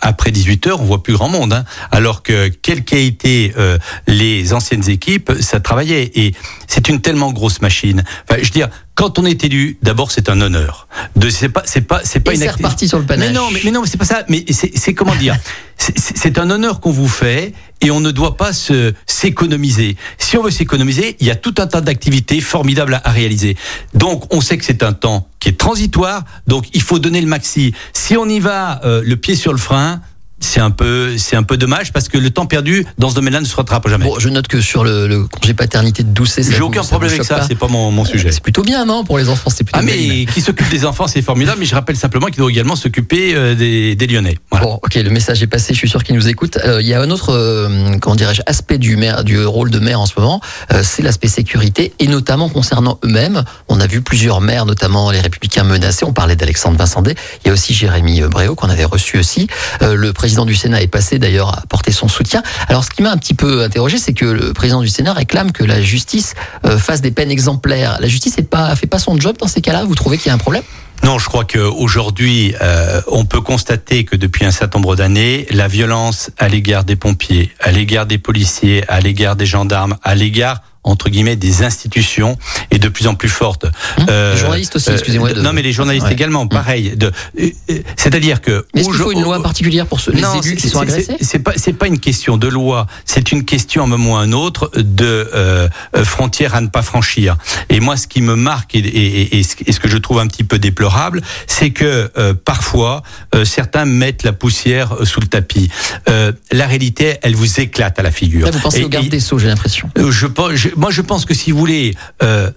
après 18 h on voit plus grand monde. hein. alors que quelles qu'aient été euh, les anciennes équipes, ça travaillait. Et c'est une tellement grosse machine. Enfin, je veux dire, quand on est élu, d'abord, c'est un honneur. De, c'est pas, c'est pas, c'est pas Et une c'est reparti sur le panache. Mais non, mais, mais non, c'est pas ça. Mais c'est, comment dire c'est un honneur qu'on vous fait et on ne doit pas se s'économiser. Si on veut s'économiser, il y a tout un tas d'activités formidables à, à réaliser. Donc, on sait que c'est un temps qui est transitoire. Donc, il faut donner le maxi. Si on y va euh, le pied sur le frein. C'est un peu, c'est un peu dommage parce que le temps perdu dans ce domaine-là ne se rattrape jamais. Bon, je note que sur le, le congé paternité de Doucet, J'ai aucun ça problème avec ça. C'est pas mon, mon sujet. C'est plutôt bien, non Pour les enfants, c'est plutôt Ah mais qui s'occupe des enfants, c'est formidable. Mais je rappelle simplement qu'il doit également s'occuper euh, des, des Lyonnais. Voilà. Bon, ok, le message est passé. Je suis sûr qu'ils nous écoutent. Euh, Il y a un autre, euh, comment dirais-je, aspect du maire, du rôle de maire en ce moment, euh, c'est l'aspect sécurité et notamment concernant eux-mêmes. On a vu plusieurs maires, notamment les Républicains menacés. On parlait d'Alexandre Vincendé. Il y a aussi Jérémy Bréau qu'on avait reçu aussi. Le président du Sénat est passé d'ailleurs à apporter son soutien. Alors, ce qui m'a un petit peu interrogé, c'est que le président du Sénat réclame que la justice euh, fasse des peines exemplaires. La justice n'est pas fait pas son job dans ces cas-là? Vous trouvez qu'il y a un problème? Non, je crois qu'aujourd'hui, euh, on peut constater que depuis un certain nombre d'années, la violence à l'égard des pompiers, à l'égard des policiers, à l'égard des gendarmes, à l'égard entre guillemets des institutions est de plus en plus forte. Hum, les journalistes aussi, excusez-moi de- Non, mais les journalistes Ouais. également, pareil. De, euh, euh, C'est-à-dire que Est-ce qu'il faut une loi particulière pour ceux, les élus qui sont agressés? c'est- pas, c'est pas une question de loi, c'est une question à un moment ou à un autre de euh, euh, frontières à ne pas franchir. Et moi, ce qui me marque et, et- et ce et ce que je trouve un petit peu déplorable, c'est que euh, parfois euh, certains mettent la poussière euh, sous le tapis. Euh, la réalité, elle vous éclate à la figure. Là, vous pensez au garde des Sceaux, j'ai l'impression. euh, je, pense- je- moi, je pense que si vous voulez, euh,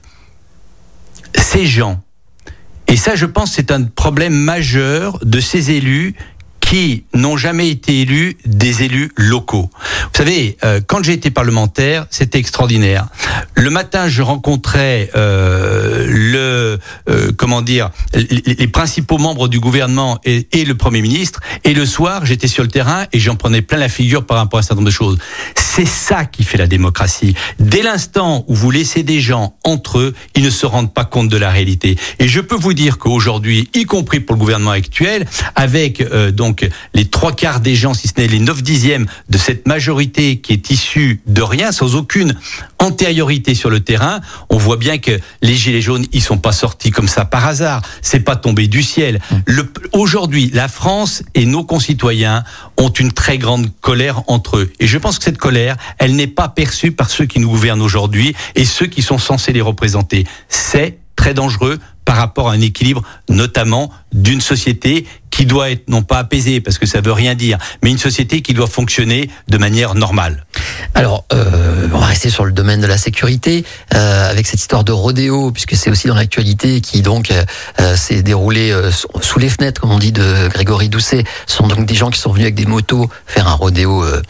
ces gens, et ça, je pense, c'est un problème majeur de ces élus qui n'ont jamais été élus des élus locaux. Vous savez, euh, quand j'ai été parlementaire, c'était extraordinaire. Le matin, je rencontrais euh, le, euh, comment dire, les, principaux membres du gouvernement et, et le premier ministre, et le soir, j'étais sur le terrain et j'en prenais plein la figure par rapport à un certain nombre de choses. C'est ça qui fait la démocratie. Dès l'instant où vous laissez des gens entre eux, ils ne se rendent pas compte de la réalité. Et je peux vous dire qu'aujourd'hui, y compris pour le gouvernement actuel, avec euh, donc les trois quarts des gens, si ce n'est les neuf dixièmes de cette majorité qui est issue de rien, sans aucune antériorité sur le terrain, on voit bien que les gilets jaunes, ils sont pas sortis comme ça par hasard. C'est pas tombé du ciel. Aujourd'hui, la France et nos concitoyens ont une très grande colère entre eux. Et je pense que cette colère, elle n'est pas perçue par ceux qui nous gouvernent aujourd'hui et ceux qui sont censés les représenter. C'est très dangereux par rapport à un équilibre, notamment d'une société qui doit être non pas apaisée parce que ça veut rien dire, mais une société qui doit fonctionner de manière normale. Alors, euh, on va rester sur le domaine de la sécurité euh, avec cette histoire de rodéo, puisque c'est aussi dans l'actualité qui donc euh, s'est déroulé euh, sous les fenêtres, comme on dit, de Grégory Doucet. Ce sont donc des gens qui sont venus avec des motos faire un rodéo euh,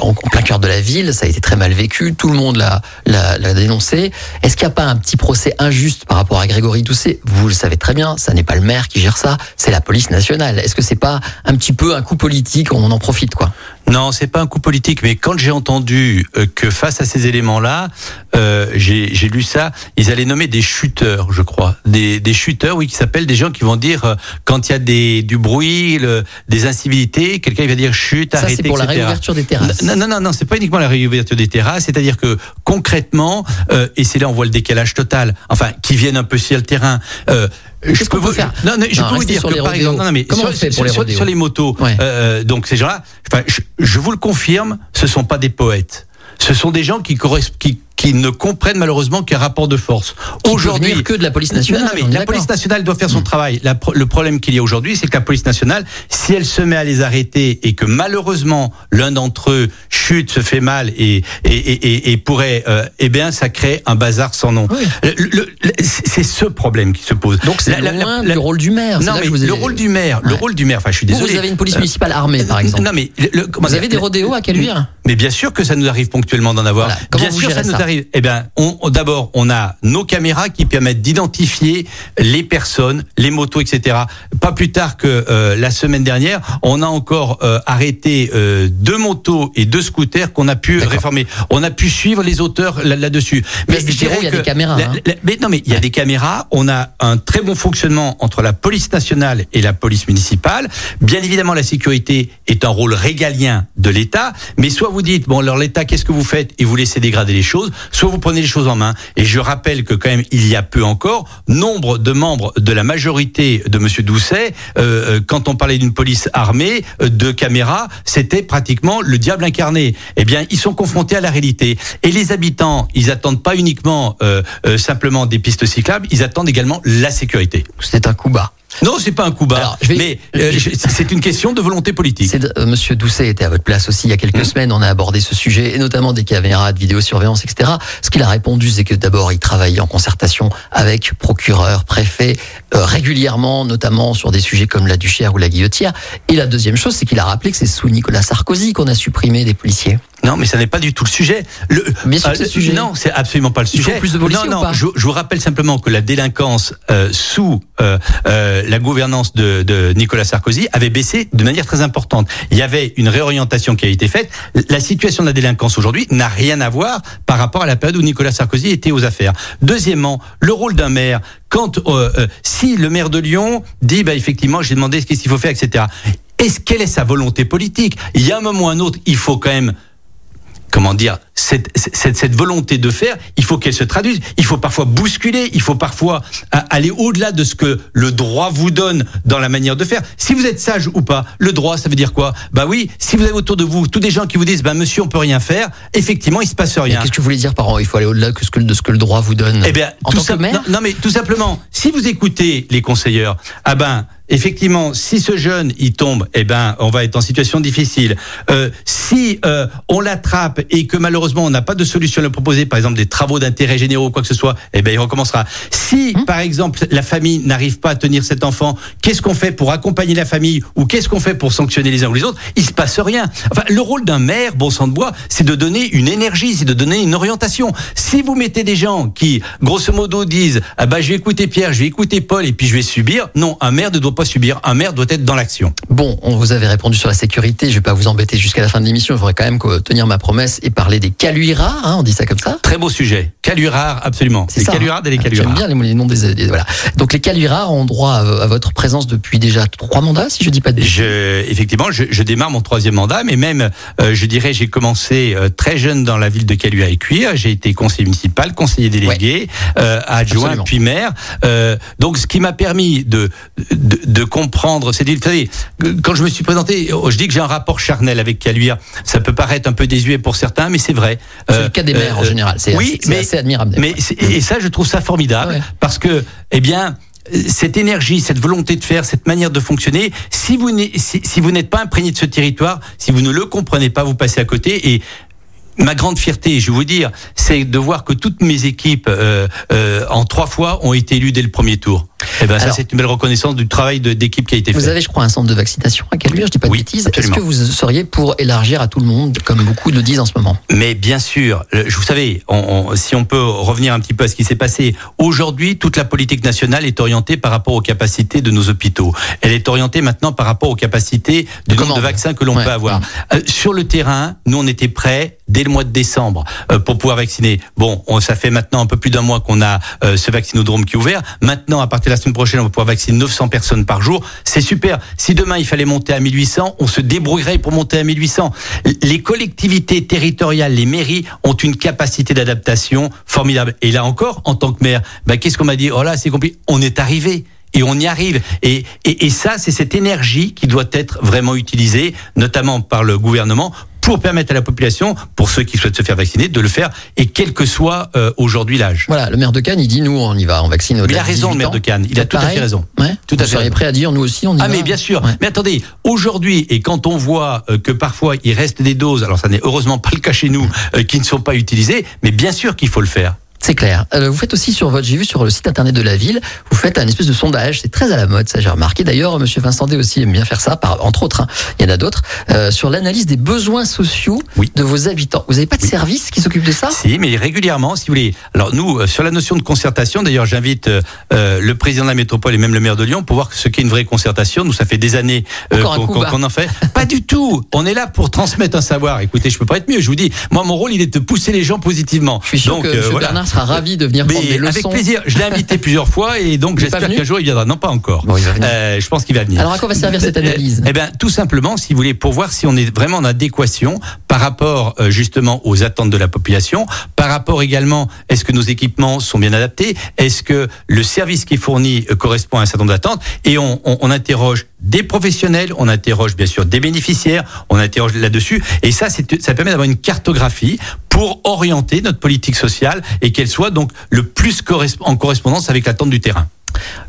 en, plein cœur de la ville. Ça a été très mal vécu, tout le monde l'a dénoncé. Est-ce qu'il n'y a pas un petit procès injuste par rapport à Grégory Doucet? Vous le savez très bien, ça n'est pas le maire qui gère ça, c'est la police nationale. Est-ce que c'est pas un petit peu un coup politique? On en profite, quoi non, c'est pas un coup politique, mais quand j'ai entendu euh, que face à ces éléments-là, euh, j'ai lu ça, ils allaient nommer des chuteurs, je crois, des, des chuteurs, oui, qui s'appellent des gens qui vont dire euh, quand il y a des, du bruit, le, des incivilités, quelqu'un va dire chute, ça, arrêtez, c'est pour la réouverture des terrasses. Non, non, non, non c'est pas uniquement la réouverture des terrasses, c'est-à-dire que concrètement, euh, et c'est là on voit le décalage total, enfin, qui viennent un peu sur le terrain. Euh, je peux vous faire Non, non je peux vous dire que par exemple, non, non, mais sur, sur, les sur, les motos, ouais. euh, donc ces gens-là, enfin, je, vous le confirme, ce sont pas des poètes. Ce sont des gens qui, qui, qui ne comprennent malheureusement qu'un rapport de force. Aujourd'hui, que de la police nationale. Non, mais la police nationale doit faire son mmh. travail. La, le problème qu'il y a aujourd'hui, c'est que la police nationale, si elle se met à les arrêter et que malheureusement l'un d'entre eux chute, se fait mal et et, et, et pourrait, euh, eh bien, ça crée un bazar sans nom. Oui. c'est ce problème qui se pose. Donc c'est loin du rôle du maire. Non, mais le rôle du maire, ouais. le rôle du maire. Enfin, je suis désolé. Vous, vous avez une police municipale armée, par exemple. Non, mais le, vous avez des rodéos à Caluire Mais bien sûr que ça nous arrive ponctuellement d'en avoir. Voilà. Bien sûr, ça nous arrive. Eh bien, on, d'abord, on a nos caméras qui permettent d'identifier les personnes, les motos, etc. Pas plus tard que euh, la semaine dernière, on a encore euh, arrêté euh, deux motos et deux scooters qu'on a pu réformer. On a pu suivre les auteurs là-dessus. Là mais je dirais il y a que des caméras. La, hein. la, mais non, mais il y a des caméras. On a un très bon fonctionnement entre la police nationale et la police municipale. Bien évidemment, la sécurité est un rôle régalien de l'État. Mais soit vous dites bon, alors l'État, qu'est-ce que vous faites? Et vous laissez dégrader les choses, soit vous prenez les choses en main. Et je rappelle que quand même, il y a peu encore, nombre de membres de la majorité de Monsieur Doucet, euh, quand on parlait d'une police armée, euh, de caméras, c'était pratiquement le diable incarné. Eh bien, ils sont confrontés à la réalité. Et les habitants, ils attendent pas uniquement euh, euh, simplement des pistes cyclables, ils attendent également la sécurité. C'est un coup bas. Non, c'est pas un coup bas, Alors, vais, mais euh, c'est une question de volonté politique. Euh, Monsieur Doucet était à votre place aussi il y a quelques mmh. semaines. On a abordé ce sujet, et notamment des caméras de vidéosurveillance, etc. Ce qu'il a répondu, c'est que d'abord, il travaillait en concertation avec procureurs, préfets, euh, régulièrement, notamment sur des sujets comme la Duchère ou la Guillotière. Et la deuxième chose, c'est qu'il a rappelé que c'est sous Nicolas Sarkozy qu'on a supprimé des policiers. Non, mais ça n'est pas du tout le sujet. Le, Bien sûr, euh, le sujet. Non, c'est absolument pas le Il sujet. Faut plus de non, non. Je, je, vous rappelle simplement que la délinquance euh, sous euh, euh, la gouvernance de, de, Nicolas Sarkozy avait baissé de manière très importante. Il y avait une réorientation qui a été faite. La situation de la délinquance aujourd'hui n'a rien à voir par rapport à la période où Nicolas Sarkozy était aux affaires. Deuxièmement, le rôle d'un maire. Quand euh, si le maire de Lyon dit, bah effectivement, j'ai demandé ce qu'il faut faire, etc. Est-ce quelle est sa volonté politique? Il y a un moment ou un autre, il faut quand même comment dire, cette, cette, cette, volonté de faire, il faut qu'elle se traduise. Il faut parfois bousculer, il faut parfois aller au-delà de ce que le droit vous donne dans la manière de faire. Si vous êtes sage ou pas, le droit, ça veut dire quoi? Bah oui, si vous avez autour de vous tous des gens qui vous disent, bah monsieur, on peut rien faire, effectivement, il se passe rien. Qu'est-ce que vous voulez dire par il faut aller au-delà de ce que, de ce que le droit vous donne? Eh bien, en tout tant que maire? non, non, mais tout simplement, si vous écoutez les conseillers, ah ben effectivement, si ce jeune il tombe, eh ben, on va être en situation difficile. Euh, si euh, on l'attrape et que malheureusement on n'a pas de solution à lui proposer, par exemple des travaux d'intérêt généraux ou quoi que ce soit, eh ben il recommencera. Si Hum. par exemple la famille n'arrive pas à tenir cet enfant, qu'est-ce qu'on fait pour accompagner la famille ou qu'est-ce qu'on fait pour sanctionner les uns ou les autres? Il se passe rien. Enfin, le rôle d'un maire, bon sang de bois, c'est de donner une énergie, c'est de donner une orientation. Si vous mettez des gens qui, grosso modo, disent ah bah je vais écouter Pierre, je vais écouter Paul et puis je vais subir, non, un maire ne doit pas subir. Un maire doit être dans l'action. Bon, on vous avait répondu sur la sécurité. Je vais pas vous embêter jusqu'à la fin de l'émission. Il faudrait quand même tenir ma promesse et parler des caluiras. Hein, on dit ça comme ça. Très beau sujet. Caluiras, absolument. Les caluiras et les caluiras. J'aime bien les, noms des, voilà. Donc les caluiras ont droit à, votre présence depuis déjà trois mandats, si je dis pas de je, Effectivement, je, je, démarre mon troisième mandat, mais même, euh, je dirais, j'ai commencé euh, très jeune dans la ville de Caluire et Cuire. J'ai été conseiller municipal, conseiller délégué, euh, adjoint, puis maire. donc, ce qui m'a permis de, de, de comprendre, c'est vous savez, quand je me suis présenté, oh, je dis que j'ai un rapport charnel avec Caluire. Ça peut paraître un peu désuet pour certains, mais c'est vrai. C'est le cas des maires en général. C'est oui, assez, mais, assez admirable. Mais et ça, je trouve ça formidable parce que, eh bien, cette énergie, cette volonté de faire, cette manière de fonctionner, si vous si, vous n'êtes pas imprégné de ce territoire, si vous ne le comprenez pas, vous passez à côté. Et ma grande fierté, je vais vous dire, c'est de voir que toutes mes équipes euh, euh, en trois fois ont été élues dès le premier tour. Eh ben, ça, c'est une belle reconnaissance du travail d'équipe qui a été fait. Vous avez, je crois, un centre de vaccination à Caluire, je dis pas de bêtises. Est-ce que vous seriez pour élargir à tout le monde, comme beaucoup le disent en ce moment? Mais bien sûr. Vous savez, on, si on peut revenir un petit peu à ce qui s'est passé. Aujourd'hui, toute la politique nationale est orientée par rapport aux capacités de nos hôpitaux. Elle est orientée maintenant par rapport aux capacités du nombre de vaccins que l'on peut avoir. Euh, sur le terrain, nous, on était prêts dès le mois de décembre euh, pour pouvoir vacciner. Bon, on, ça fait maintenant un peu plus d'un mois qu'on a euh, ce vaccinodrome qui est ouvert. Maintenant, à partir de la semaine prochaine, on va pouvoir vacciner 900 personnes par jour. C'est super. Si demain il fallait monter à 1800, on se débrouillerait pour monter à 1800. Les collectivités territoriales, les mairies ont une capacité d'adaptation formidable. Et là encore, en tant que maire, bah, qu'est-ce qu'on m'a dit? Oh là, c'est compliqué. On est arrivé et on y arrive. Et ça, c'est cette énergie qui doit être vraiment utilisée, notamment par le gouvernement, pour permettre à la population, pour ceux qui souhaitent se faire vacciner, de le faire, et quel que soit euh, aujourd'hui l'âge. Voilà, le maire de Cannes, il dit nous, on y va, on vaccine au Il a raison, le maire de Cannes. Il a tout à fait raison. Ouais. Tout à fait. prêt à dire nous aussi, on y ah, mais bien sûr. Mais attendez, aujourd'hui, et quand on voit euh, que parfois il reste des doses, alors ça n'est heureusement pas le cas chez nous, euh, qui ne sont pas utilisées, mais bien sûr qu'il faut le faire. C'est clair. Euh, vous faites aussi sur votre, j'ai vu sur le site internet de la ville, vous faites un espèce de sondage. C'est très à la mode, ça j'ai remarqué. D'ailleurs, Monsieur Vincent D aussi aime bien faire ça, par, entre autres. Hein. il y en a d'autres euh, sur l'analyse des besoins sociaux de vos habitants. Vous n'avez pas de service qui s'occupe de ça? Si, mais régulièrement, si vous voulez. Alors nous, euh, sur la notion de concertation, d'ailleurs, j'invite le président de la métropole et même le maire de Lyon pour voir ce qu'est une vraie concertation. Nous, ça fait des années qu'on en fait. pas du tout. On est là pour transmettre un savoir. Écoutez, je peux pas être mieux. Je vous dis, moi, mon rôle, il est de pousser les gens positivement. Je suis sûr que M. Bernard sera ravi de venir prendre des leçons. Avec plaisir. Je l'ai invité plusieurs fois et donc j'espère qu'un jour il viendra. Non, pas encore. euh, je pense qu'il va venir. Alors à quoi va servir cette analyse? Eh bien, tout simplement, si vous voulez, pour voir si on est vraiment en adéquation par rapport euh, justement aux attentes de la population, par rapport également, est-ce que nos équipements sont bien adaptés, est-ce que le service qui est fourni euh, correspond à un certain nombre d'attentes, et on, on, on interroge des professionnels, on interroge bien sûr des bénéficiaires, on interroge là-dessus, et ça, ça permet d'avoir une cartographie pour orienter notre politique sociale et qu'elle soit donc le plus en correspondance avec l'attente du terrain.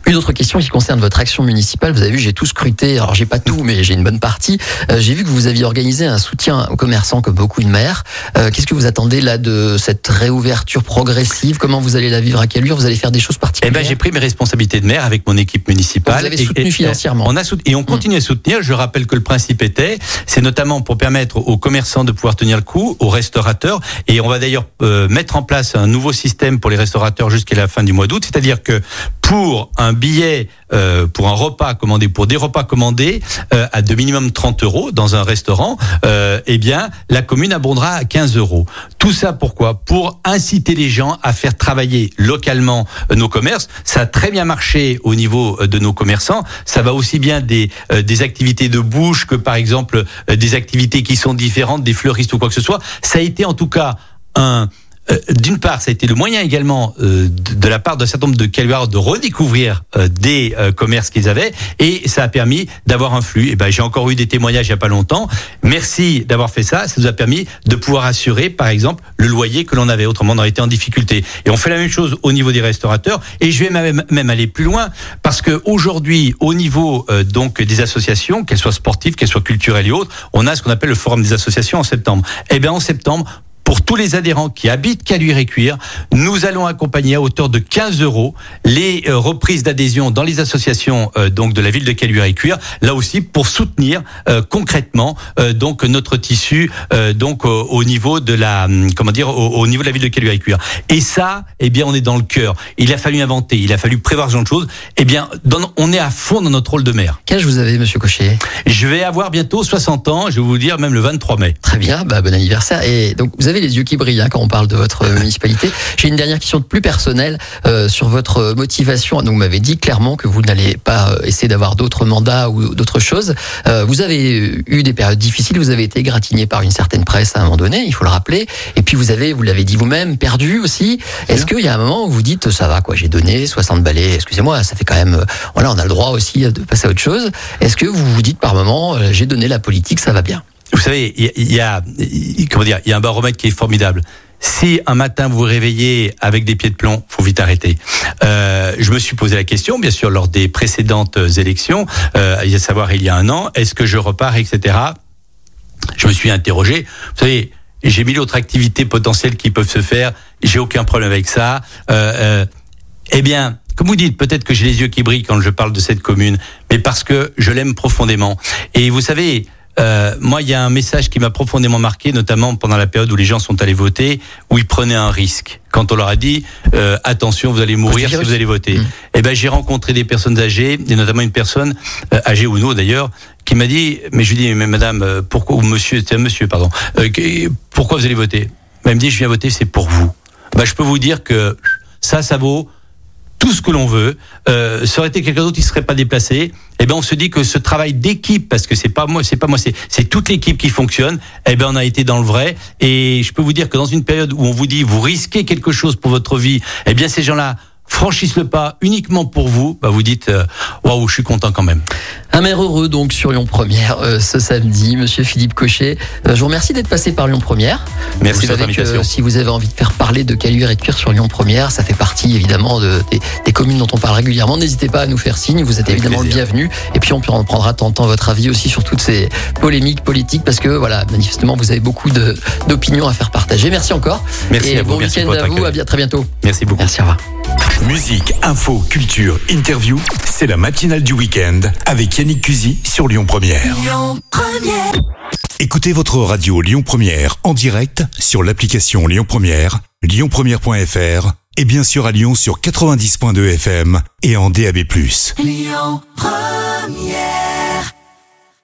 Une autre question qui concerne votre action municipale. Vous avez vu, j'ai tout scruté. Alors, j'ai pas tout, mais j'ai une bonne partie. Euh, j'ai vu que vous aviez organisé un soutien aux commerçants, comme beaucoup de maires. Euh, Qu'est-ce que vous attendez là de cette réouverture progressive? Comment vous allez la vivre? À quelle heure Vous allez faire des choses particulières? Eh ben, j'ai pris mes responsabilités de maire avec mon équipe municipale. Vous avez soutenu financièrement. On a soutenu, et on continue à soutenir. Je rappelle que le principe était, c'est notamment pour permettre aux commerçants de pouvoir tenir le coup, aux restaurateurs. Et on va d'ailleurs euh, mettre en place un nouveau système pour les restaurateurs jusqu'à la fin du mois d'août. C'est-à-dire que pour un billet euh, pour un repas commandé, pour des repas commandés euh, à de minimum 30 euros dans un restaurant, euh, eh bien, la commune abondera à 15 euros. Tout ça pourquoi? Pour inciter les gens à faire travailler localement nos commerces. Ça a très bien marché au niveau de nos commerçants. Ça va aussi bien des, des activités de bouche que par exemple des activités qui sont différentes, des fleuristes ou quoi que ce soit. Ça a été en tout cas un euh, d'une part, ça a été le moyen également euh, de, la part d'un certain nombre de Caluards de redécouvrir euh, des commerces qu'ils avaient, et ça a permis d'avoir un flux. Et ben, j'ai encore eu des témoignages il y a pas longtemps. Merci d'avoir fait ça. Ça nous a permis de pouvoir assurer, par exemple, le loyer que l'on avait. Autrement, on aurait été en difficulté. Et on fait la même chose au niveau des restaurateurs. Et je vais même, même aller plus loin parce que aujourd'hui, au niveau donc des associations, qu'elles soient sportives, qu'elles soient culturelles et autres, on a ce qu'on appelle le forum des associations en septembre. Et eh bien, en septembre, pour tous les adhérents qui habitent Caluire et Cuire, nous allons accompagner à hauteur de 15 euros les euh, reprises d'adhésion dans les associations euh, donc de la ville de Caluire et Cuire. Là aussi pour soutenir euh, concrètement donc notre tissu donc au, niveau de la hum, comment dire au, niveau de la ville de Caluire et Cuire. Et ça, eh bien, on est dans le cœur. Il a fallu inventer, il a fallu prévoir ce genre de choses. Eh bien, on est à fond dans notre rôle de maire. Quel âge vous avez, Monsieur Cochet? Je vais avoir bientôt 60 ans. Je vais vous dire même le 23 mai. Très bien, bah, bon anniversaire. Et donc vous avez les yeux qui brillent hein, quand on parle de votre municipalité. J'ai une dernière question de plus personnelle euh, sur votre motivation. Donc vous m'avez dit clairement que vous n'allez pas euh, essayer d'avoir d'autres mandats ou d'autres choses. Euh, vous avez eu des périodes difficiles. Vous avez été gratigné par une certaine presse à un moment donné. Il faut le rappeler. Et puis vous avez, vous l'avez dit vous-même, perdu aussi. Est-ce qu'il y a un moment où vous dites ça va quoi, j'ai donné 60 balais. Excusez-moi, ça fait quand même. Voilà, on a le droit aussi de passer à autre chose. Est-ce que vous vous dites par moment j'ai donné la politique, ça va bien? Vous savez, il y, a, comment dire, il y a un baromètre qui est formidable. Si un matin vous vous réveillez avec des pieds de plomb, faut vite arrêter. Euh, je me suis posé la question, bien sûr, lors des précédentes élections, euh, à savoir il y a un an, est-ce que je repars, etc. Je me suis interrogé. Vous savez, j'ai mille autres activités potentielles qui peuvent se faire. J'ai aucun problème avec ça. Euh, euh, eh bien, comme vous dites, peut-être que j'ai les yeux qui brillent quand je parle de cette commune, mais parce que je l'aime profondément. Et vous savez, euh, moi, il y a un message qui m'a profondément marqué, notamment pendant la période où les gens sont allés voter, où ils prenaient un risque. Quand on leur a dit euh, attention, vous allez mourir si vous allez voter. Mmh. Eh ben, j'ai rencontré des personnes âgées, et notamment une personne euh, âgée ou non d'ailleurs, qui m'a dit, mais je lui dis, mais madame, euh, pourquoi ou monsieur, c'était un monsieur, pardon, euh, pourquoi vous allez voter? Elle me dit, je viens voter, c'est pour vous. Ben, je peux vous dire que ça, ça vaut tout ce que l'on veut. Euh, ça aurait été quelqu'un d'autre qui serait pas déplacé. Eh ben, on se dit que ce travail d'équipe, parce que c'est pas moi, c'est pas moi, c'est toute l'équipe qui fonctionne. Eh ben, on a été dans le vrai. Et je peux vous dire que dans une période où on vous dit vous risquez quelque chose pour votre vie, eh bien, ces gens-là franchissent le pas uniquement pour vous, bah vous dites euh, waouh, je suis content quand même. Un maire heureux donc sur Lyon Première euh, ce samedi, Monsieur Philippe Cochet. Euh, je vous remercie d'être passé par Lyon Première. Merci de votre si vous avez envie de faire parler de Caluire et de Cuire sur Lyon Première, ça fait partie évidemment de, des, communes dont on parle régulièrement. N'hésitez pas à nous faire signe, vous êtes évidemment le bienvenu. Et puis on prendra tant temps votre avis aussi sur toutes ces polémiques politiques parce que voilà, manifestement vous avez beaucoup d'opinions à faire partager. Merci encore. Merci et à vous. Bon week-end à vous. À bien, très bientôt. Merci beaucoup. Merci. Au revoir. Musique, info, culture, interview, c'est la matinale du week-end avec Yannick Cusy sur Lyon Première. Lyon Première. Écoutez votre radio Lyon Première en direct sur l'application Lyon Première, lyonpremière.fr et bien sûr à Lyon sur 90.2 FM et en DAB+. Lyon Première